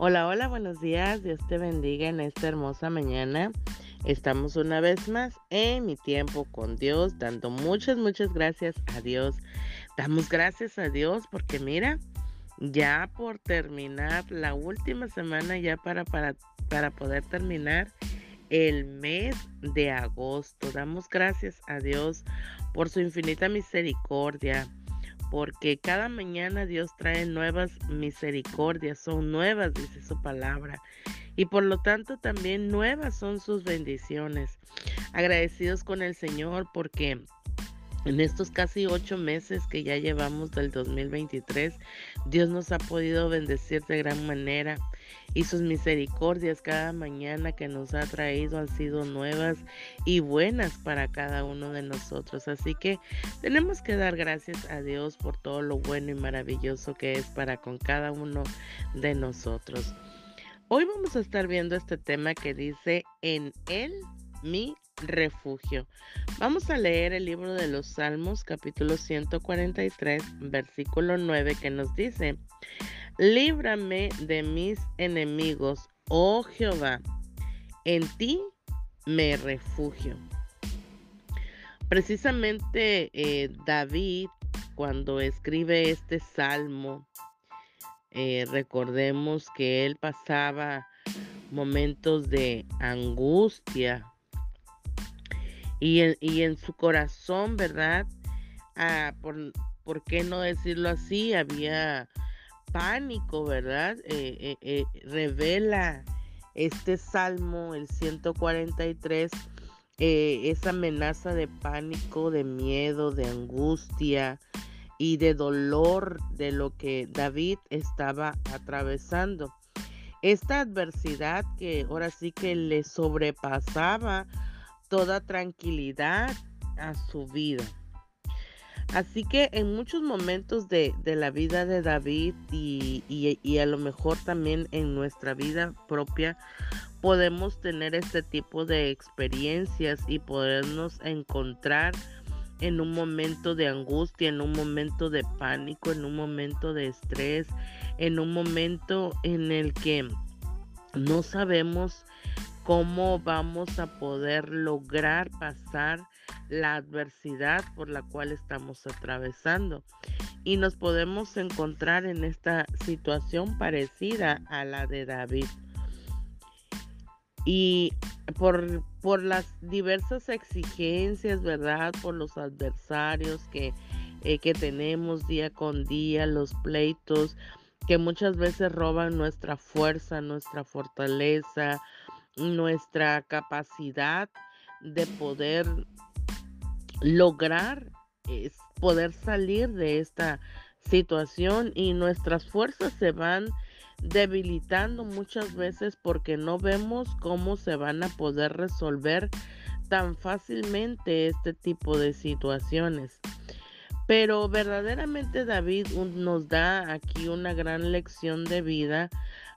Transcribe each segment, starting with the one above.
Hola, hola, buenos días. Dios te bendiga en esta hermosa mañana. Estamos una vez más en mi tiempo con Dios, dando muchas, muchas gracias a Dios. Damos gracias a Dios porque mira, ya por terminar la última semana, ya para, para, para poder terminar el mes de agosto. Damos gracias a Dios por su infinita misericordia porque cada mañana Dios trae nuevas misericordias, son nuevas, dice su palabra, y por lo tanto también nuevas son sus bendiciones. Agradecidos con el Señor porque en estos casi ocho meses que ya llevamos del 2023, Dios nos ha podido bendecir de gran manera y sus misericordias cada mañana que nos ha traído han sido nuevas y buenas para cada uno de nosotros. Así que tenemos que dar gracias a Dios por todo lo bueno y maravilloso que es para con cada uno de nosotros. Hoy vamos a estar viendo este tema que dice en Él mi refugio. Vamos a leer el libro de los Salmos capítulo 143 versículo 9 que nos dice, líbrame de mis enemigos, oh Jehová, en ti me refugio. Precisamente eh, David, cuando escribe este salmo, eh, recordemos que él pasaba momentos de angustia, y en, su corazón, ¿verdad? Ah, por, por, qué no decirlo así? Había pánico, ¿verdad? Eh, eh, eh, revela este salmo, el 143, esa amenaza de pánico, de miedo, de angustia y de dolor de lo que David estaba atravesando. Esta adversidad que ahora sí que le sobrepasaba toda tranquilidad a su vida. Así que en muchos momentos de, la vida de David y, y, a lo mejor también en nuestra vida propia podemos tener este tipo de experiencias y podernos encontrar en un momento de angustia, en un momento de pánico, en un momento de estrés, en un momento en el que no sabemos cómo vamos a poder lograr pasar la adversidad por la cual estamos atravesando. Y nos podemos encontrar en esta situación parecida a la de David. Y por, por las diversas exigencias, ¿verdad? Por los adversarios que, eh, que tenemos día con día, los pleitos que muchas veces roban nuestra fuerza, nuestra fortaleza, nuestra capacidad de poder lograr es poder salir de esta situación y nuestras fuerzas se van debilitando muchas veces porque no vemos cómo se van a poder resolver tan fácilmente este tipo de situaciones. Pero verdaderamente David nos da aquí una gran lección de vida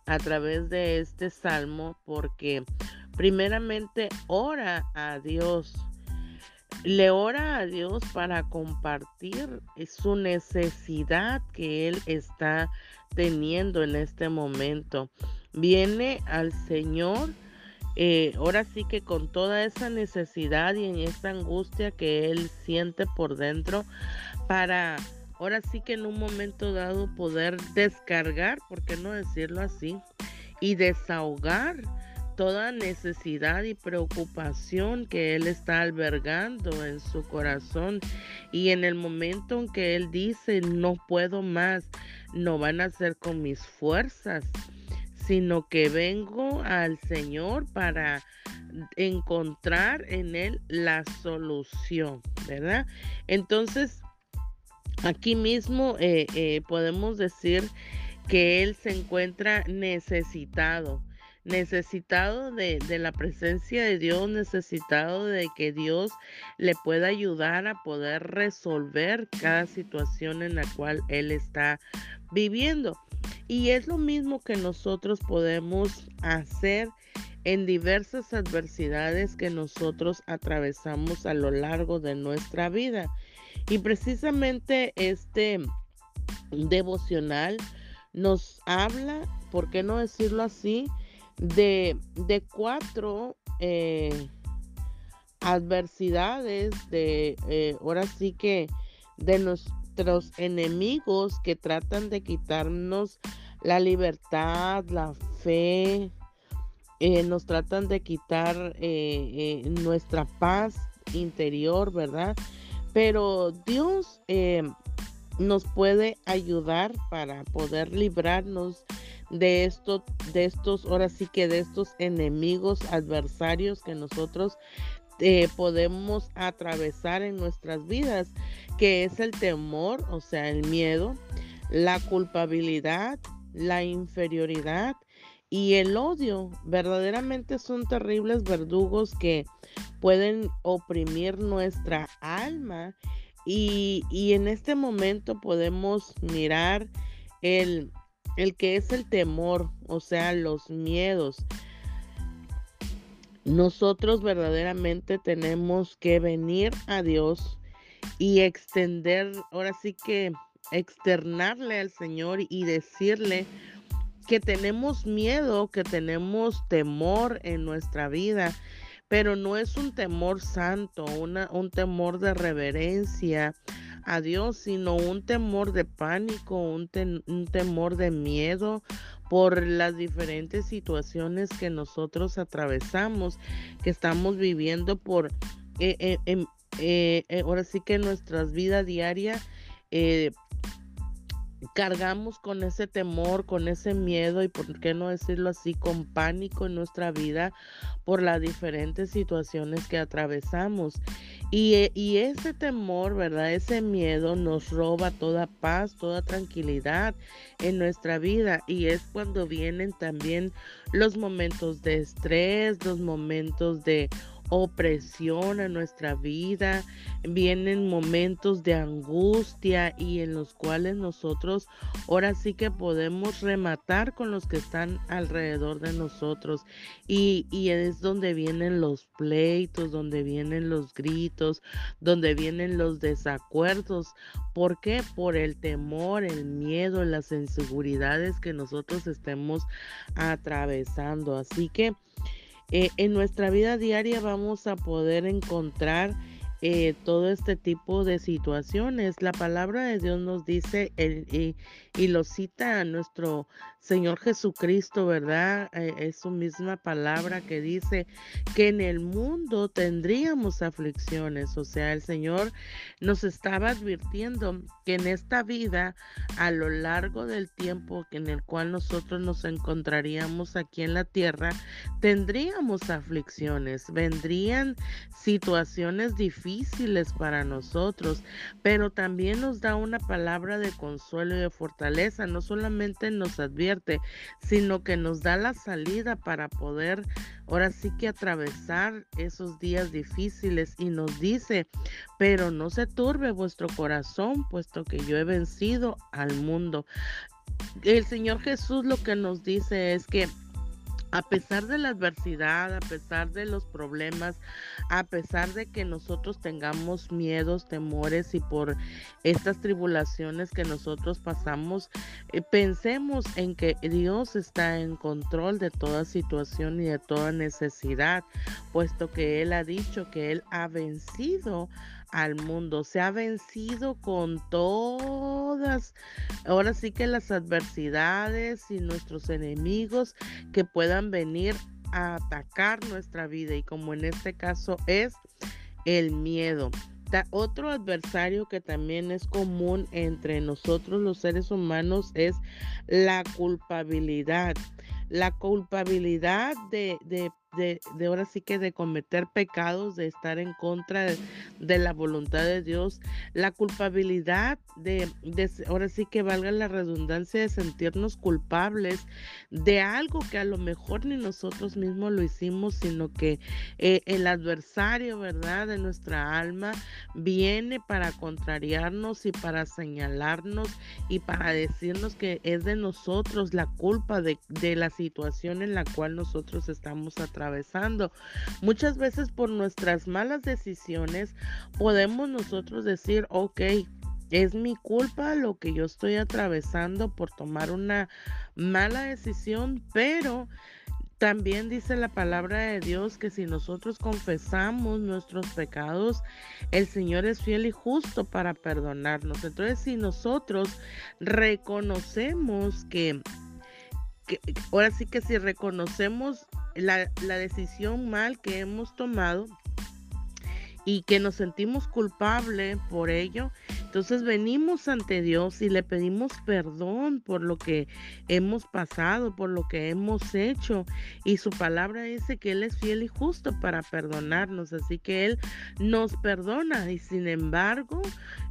a través de este salmo porque primeramente ora a Dios. Le ora a Dios para compartir su necesidad que él está teniendo en este momento. Viene al Señor, eh, ahora sí que con toda esa necesidad y en esta angustia que él siente por dentro para ahora sí que en un momento dado poder descargar, por qué no decirlo así, y desahogar toda necesidad y preocupación que él está albergando en su corazón y en el momento en que él dice no puedo más, no van a ser con mis fuerzas, sino que vengo al Señor para encontrar en él la solución, ¿verdad? Entonces, Aquí mismo eh, eh, podemos decir que él se encuentra necesitado, necesitado de, de, la presencia de Dios, necesitado de que Dios le pueda ayudar a poder resolver cada situación en la cual él está viviendo. Y es lo mismo que nosotros podemos hacer en diversas adversidades que nosotros atravesamos a lo largo de nuestra vida. Y precisamente este devocional nos habla, ¿por qué no decirlo así? De, de cuatro eh, adversidades, de eh, ahora sí que de nuestros enemigos que tratan de quitarnos la libertad, la fe, eh, nos tratan de quitar nuestra paz interior, ¿verdad? Pero Dios nos puede ayudar para poder librarnos de estos, de estos, ahora sí que de estos enemigos adversarios que nosotros eh, podemos atravesar en nuestras vidas, que es el temor, o sea, el miedo, la culpabilidad, la inferioridad y el odio. Verdaderamente son terribles verdugos que pueden oprimir nuestra alma y, en este momento podemos mirar el, el que es el temor, o sea, los miedos. Nosotros verdaderamente tenemos que venir a Dios y extender, ahora sí que externarle al Señor y decirle que tenemos miedo, que tenemos temor en nuestra vida pero no es un temor santo, un temor de reverencia a Dios, sino un temor de pánico, un, temor de miedo por las diferentes situaciones que nosotros atravesamos, que estamos viviendo por, eh, eh, em, eh, ahora sí que nuestra vida diaria cargamos con ese temor, con ese miedo y por qué no decirlo así, con pánico en nuestra vida por las diferentes situaciones que atravesamos. Y, eh, y, ese temor, ¿verdad? Ese miedo nos roba toda paz, toda tranquilidad en nuestra vida. Y es cuando vienen también los momentos de estrés, los momentos de opresión a nuestra vida, vienen momentos de angustia y en los cuales nosotros ahora sí que podemos rematar con los que están alrededor de nosotros y, y es donde vienen los pleitos, donde vienen los gritos, donde vienen los desacuerdos. ¿Por qué? Por el temor, el miedo, las inseguridades que nosotros estemos atravesando. Así que eh, en nuestra vida diaria vamos a poder encontrar eh, todo este tipo de situaciones. La palabra de Dios nos dice y lo cita a nuestro Señor Jesucristo, ¿verdad? Eh, es su misma palabra que dice que en el mundo tendríamos aflicciones. O sea, el Señor nos estaba advirtiendo que en esta vida, a lo largo del tiempo en el cual nosotros nos encontraríamos aquí en la tierra, tendríamos aflicciones, vendrían situaciones difíciles para nosotros, pero también nos da una palabra de consuelo y de fortaleza no solamente nos advierte, sino que nos da la salida para poder ahora sí que atravesar esos días difíciles y nos dice, pero no se turbe vuestro corazón, puesto que yo he vencido al mundo. El Señor Jesús lo que nos dice es que a pesar de la adversidad, a pesar de los problemas, a pesar de que nosotros tengamos miedos, temores y por estas tribulaciones que nosotros pasamos, eh, pensemos en que Dios está en control de toda situación y de toda necesidad, puesto que Él ha dicho que Él ha vencido al mundo, se ha vencido con todas, ahora sí que las adversidades y nuestros enemigos que puedan venir a atacar nuestra vida y como en este caso es el miedo. otro adversario que también es común entre nosotros los seres humanos es la culpabilidad. La culpabilidad de, de de, ahora sí que de cometer pecados, de estar en contra de, la voluntad de Dios, la culpabilidad de, ahora sí que valga la redundancia de sentirnos culpables de algo que a lo mejor ni nosotros mismos lo hicimos, sino que eh, el adversario, ¿verdad? De nuestra alma viene para contrariarnos y para señalarnos y para decirnos que es de nosotros la culpa de, de la situación en la cual nosotros estamos atrapados atravesando. Muchas veces por nuestras malas decisiones podemos nosotros decir, ok, es mi culpa lo que yo estoy atravesando por tomar una mala decisión, pero también dice la palabra de Dios que si nosotros confesamos nuestros pecados, el Señor es fiel y justo para perdonarnos. Entonces, si nosotros reconocemos que, ahora sí que si reconocemos la, la decisión mal que hemos tomado, y que nos sentimos culpables por ello, entonces venimos ante Dios y le pedimos perdón por lo que hemos pasado, por lo que hemos hecho. Y su palabra dice que Él es fiel y justo para perdonarnos. Así que Él nos perdona. Y sin embargo,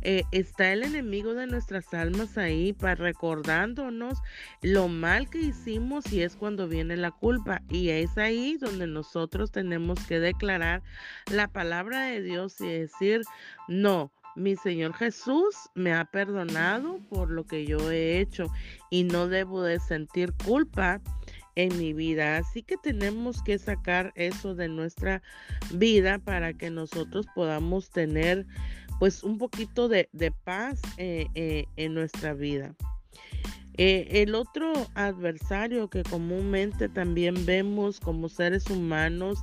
eh, está el enemigo de nuestras almas ahí para recordándonos lo mal que hicimos y es cuando viene la culpa. Y es ahí donde nosotros tenemos que declarar la palabra de Dios y decir, no, mi Señor Jesús me ha perdonado por lo que yo he hecho y no debo de sentir culpa en mi vida. Así que tenemos que sacar eso de nuestra vida para que nosotros podamos tener pues un poquito de, paz eh, eh, en nuestra vida. Eh, el otro adversario que comúnmente también vemos como seres humanos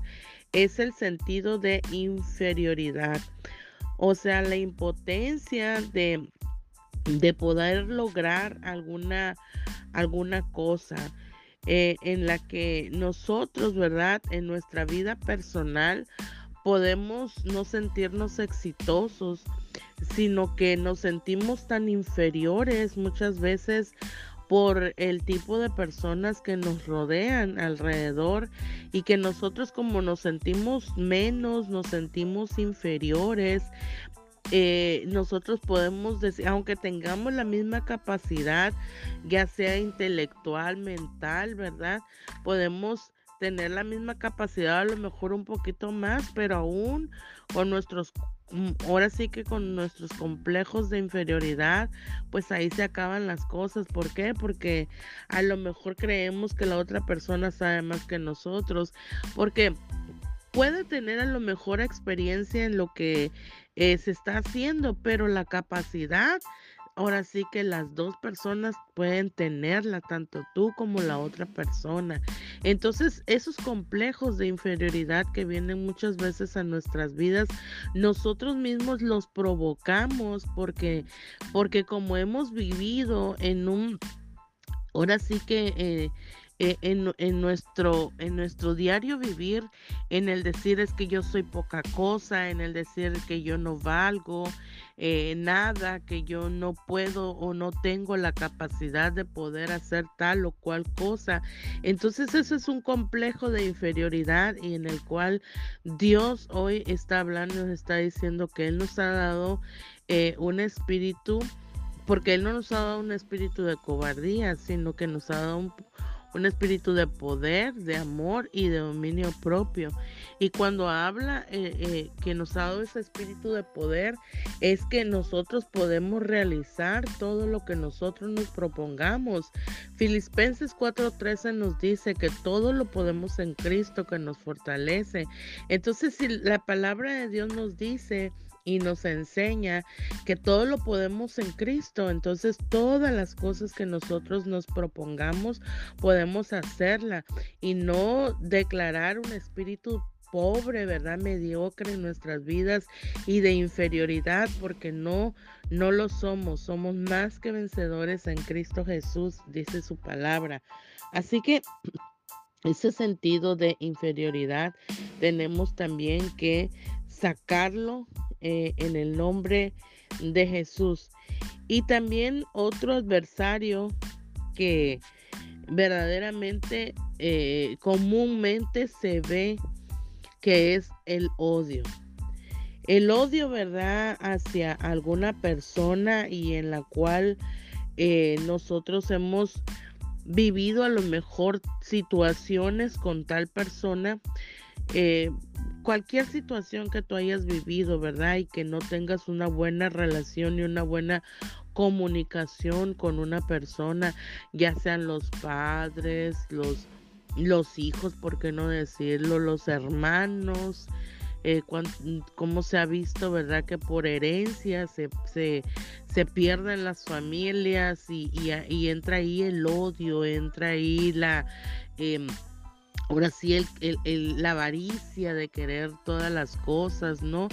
es el sentido de inferioridad. O sea, la impotencia de, de poder lograr alguna, alguna cosa eh, en la que nosotros, ¿verdad? En nuestra vida personal podemos no sentirnos exitosos, sino que nos sentimos tan inferiores muchas veces por el tipo de personas que nos rodean alrededor y que nosotros como nos sentimos menos, nos sentimos inferiores, eh, nosotros podemos decir, aunque tengamos la misma capacidad, ya sea intelectual, mental, ¿verdad? Podemos tener la misma capacidad, a lo mejor un poquito más, pero aún con nuestros ahora sí que con nuestros complejos de inferioridad, pues ahí se acaban las cosas. ¿Por qué? Porque a lo mejor creemos que la otra persona sabe más que nosotros, porque puede tener a lo mejor experiencia en lo que eh, se está haciendo, pero la capacidad ahora sí que las dos personas pueden tenerla, tanto tú como la otra persona. Entonces, esos complejos de inferioridad que vienen muchas veces a nuestras vidas, nosotros mismos los provocamos porque, porque como hemos vivido en un, ahora sí que... Eh, eh, en, nuestro, en nuestro diario vivir, en el decir es que yo soy poca cosa, en el decir que yo no valgo, eh, nada, que yo no puedo o no tengo la capacidad de poder hacer tal o cual cosa. Entonces eso es un complejo de inferioridad y en el cual Dios hoy está hablando, nos está diciendo que Él nos ha dado eh, un espíritu porque Él no nos ha dado un espíritu de cobardía, sino que nos ha dado un, un espíritu de poder, de amor y de dominio propio. Y cuando habla eh, eh, que nos ha dado ese espíritu de poder, es que nosotros podemos realizar todo lo que nosotros nos propongamos. Filipenses 4:13 nos dice que todo lo podemos en Cristo que nos fortalece. Entonces, si la palabra de Dios nos dice, y nos enseña que todo lo podemos en Cristo. Entonces todas las cosas que nosotros nos propongamos podemos hacerla y no declarar un espíritu pobre, ¿verdad? Mediocre en nuestras vidas y de inferioridad, porque no, no lo somos. Somos más que vencedores en Cristo Jesús, dice su palabra. Así que ese sentido de inferioridad tenemos también que sacarlo eh, en el nombre de Jesús. Y también otro adversario que verdaderamente eh, comúnmente se ve que es el odio. El odio, ¿verdad?, hacia alguna persona y en la cual eh, nosotros hemos vivido a lo mejor situaciones con tal persona, cualquier situación que tú hayas vivido, ¿verdad? Y que no tengas una buena relación y una buena comunicación con una persona, ya sean los padres, los, los hijos, ¿por qué no decirlo? Los hermanos, eh, cómo se ha visto, ¿verdad? Que por herencia se, se, se pierden las familias y, y, entra ahí el odio, entra ahí la... Em, ahora sí, el, el, la avaricia de querer todas las cosas, ¿no?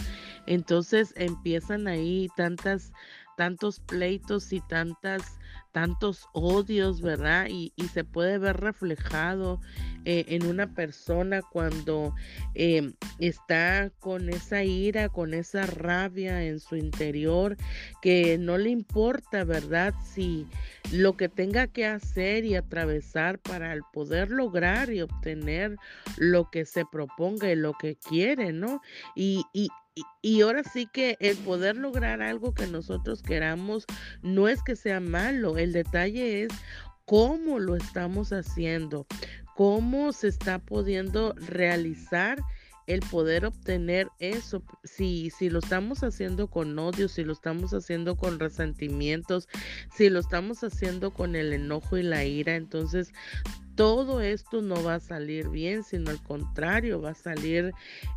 Entonces empiezan ahí tantas, tantos pleitos y tantas tantos odios, ¿verdad? Y, se puede ver reflejado eh, en una persona cuando em, está con esa ira, con esa rabia en su interior, que no le importa, ¿verdad? Si lo que tenga que hacer y atravesar para poder lograr y obtener lo que se proponga y lo que quiere, ¿no? Y, y, y, ahora sí que el poder lograr algo que nosotros queramos no es que sea malo, el detalle es cómo lo estamos haciendo, cómo se está pudiendo realizar el poder obtener eso, si, si lo estamos haciendo con odio, si lo estamos haciendo con resentimientos, si lo estamos haciendo con el enojo y la ira, entonces todo esto no va a salir bien, sino al contrario, va a salir,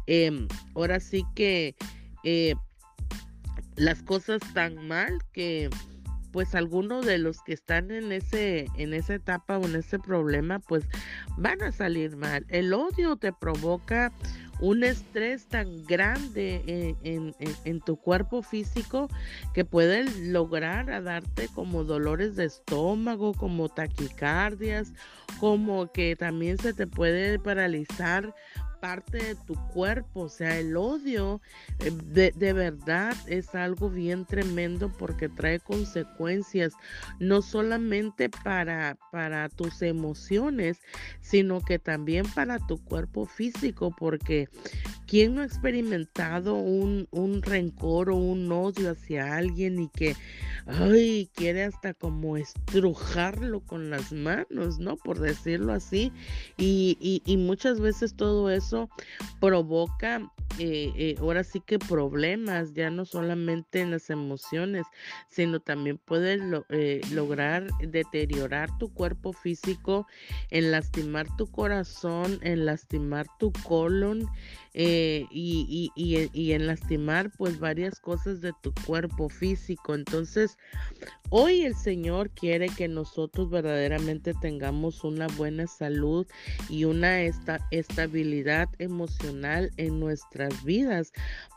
em, ahora sí que eh, las cosas tan mal que pues algunos de los que están en ese en esa etapa o en ese problema pues van a salir mal. El odio te provoca un estrés tan grande en, tu cuerpo físico que puede lograr a darte como dolores de estómago, como taquicardias, como que también se te puede paralizar parte de tu cuerpo, o sea, el odio eh, de, de, verdad es algo bien tremendo porque trae consecuencias no solamente para, para tus emociones, sino que también para tu cuerpo físico, porque ¿quién no ha experimentado un, un rencor o un odio hacia alguien y que, ay, quiere hasta como estrujarlo con las manos, ¿no? Por decirlo así, y, y, y muchas veces todo eso provoca eh, eh, ahora sí que problemas, ya no solamente en las emociones, sino también puede eh, lograr deteriorar tu cuerpo físico, en lastimar tu corazón, en lastimar tu colon y, y, en lastimar pues varias cosas de tu cuerpo físico. Entonces, hoy el Señor quiere que nosotros verdaderamente tengamos una buena salud y una esta, estabilidad emocional en nuestra vidas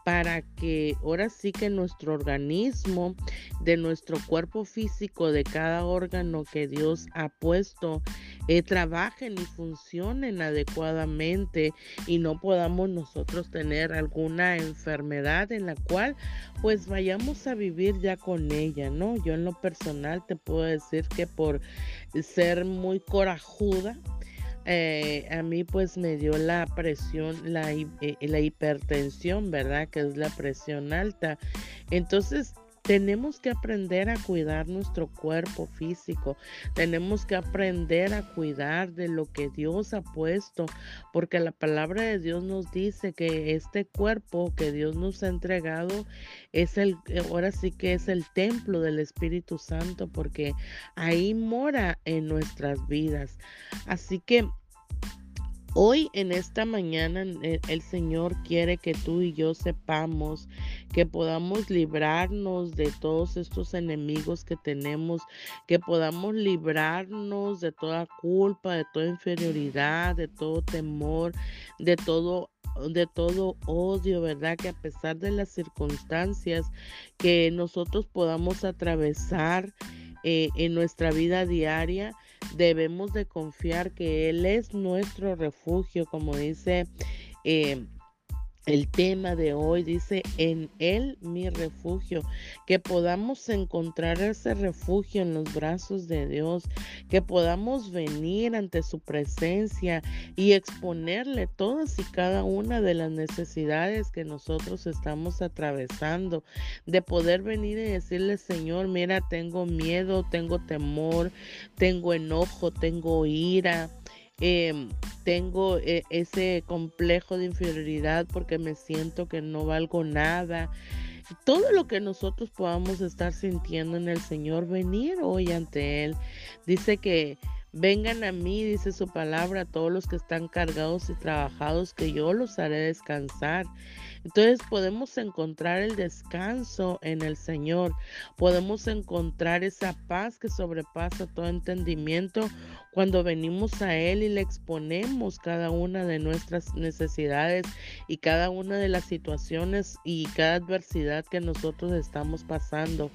para que ahora sí que nuestro organismo, de nuestro cuerpo físico, de cada órgano que Dios ha puesto, eh, trabajen y funcionen adecuadamente y no podamos nosotros tener alguna enfermedad en la cual pues vayamos a vivir ya con ella, ¿no? Yo en lo personal te puedo decir que por ser muy corajuda, eh, a mí pues me dio la presión, la, eh, la hipertensión, ¿verdad? Que es la presión alta. Entonces, tenemos que aprender a cuidar nuestro cuerpo físico. Tenemos que aprender a cuidar de lo que Dios ha puesto, porque la palabra de Dios nos dice que este cuerpo que Dios nos ha entregado es el, ahora sí que es el templo del Espíritu Santo, porque ahí mora en nuestras vidas. Así que Hoy en esta mañana eh, el Señor quiere que tú y yo sepamos que podamos librarnos de todos estos enemigos que tenemos, que podamos librarnos de toda culpa, de toda inferioridad, de todo temor, de todo de todo odio, ¿verdad? Que a pesar de las circunstancias que nosotros podamos atravesar eh, en nuestra vida diaria, debemos de confiar que Él es nuestro refugio, como dice eh, el tema de hoy dice, en Él mi refugio, que podamos encontrar ese refugio en los brazos de Dios, que podamos venir ante su presencia y exponerle todas y cada una de las necesidades que nosotros estamos atravesando, de poder venir y decirle, Señor, mira, tengo miedo, tengo temor, tengo enojo, tengo ira Em, tengo eh, ese complejo de inferioridad porque me siento que no valgo nada. Todo lo que nosotros podamos estar sintiendo en el Señor, venir hoy ante Él. Dice que vengan a mí, dice su palabra, todos los que están cargados y trabajados, que yo los haré descansar. Entonces podemos encontrar el descanso en el Señor, podemos encontrar esa paz que sobrepasa todo entendimiento cuando venimos a Él y le exponemos cada una de nuestras necesidades y cada una de las situaciones y cada adversidad que nosotros estamos pasando.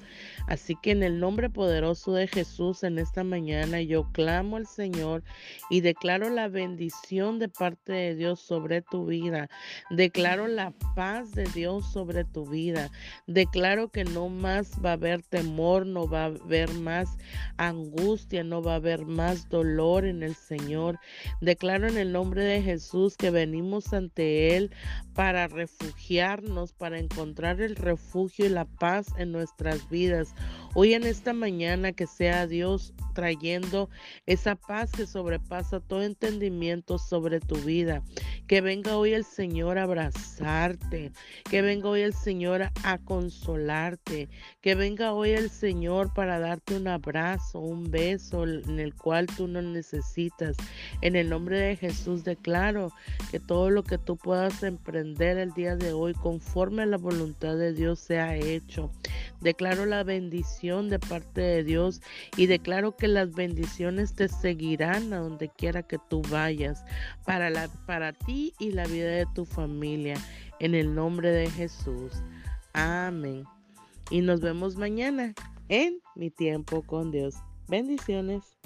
Así que en el nombre poderoso de Jesús en esta mañana yo clamo al Señor y declaro la bendición de parte de Dios sobre tu vida. Declaro la paz de Dios sobre tu vida. Declaro que no más va a haber temor, no va a haber más angustia, no va a haber más dolor en el Señor. Declaro en el nombre de Jesús que venimos ante Él para refugiarnos, para encontrar el refugio y la paz en nuestras vidas. Hoy en esta mañana que sea Dios trayendo esa paz que sobrepasa todo entendimiento sobre tu vida. Que venga hoy el Señor a abrazarte. Que venga hoy el Señor a consolarte. Que venga hoy el Señor para darte un abrazo, un beso en el cual tú necesitas. En el nombre de Jesús declaro que todo lo que tú puedas emprender el día de hoy conforme a la voluntad de Dios sea hecho. Declaro la bendición de parte de Dios y declaro que las bendiciones te seguirán a donde quiera que tú vayas para, la, para ti y la vida de tu familia. En el nombre de Jesús. Amén. Y nos vemos mañana en mi tiempo con Dios. Bendiciones.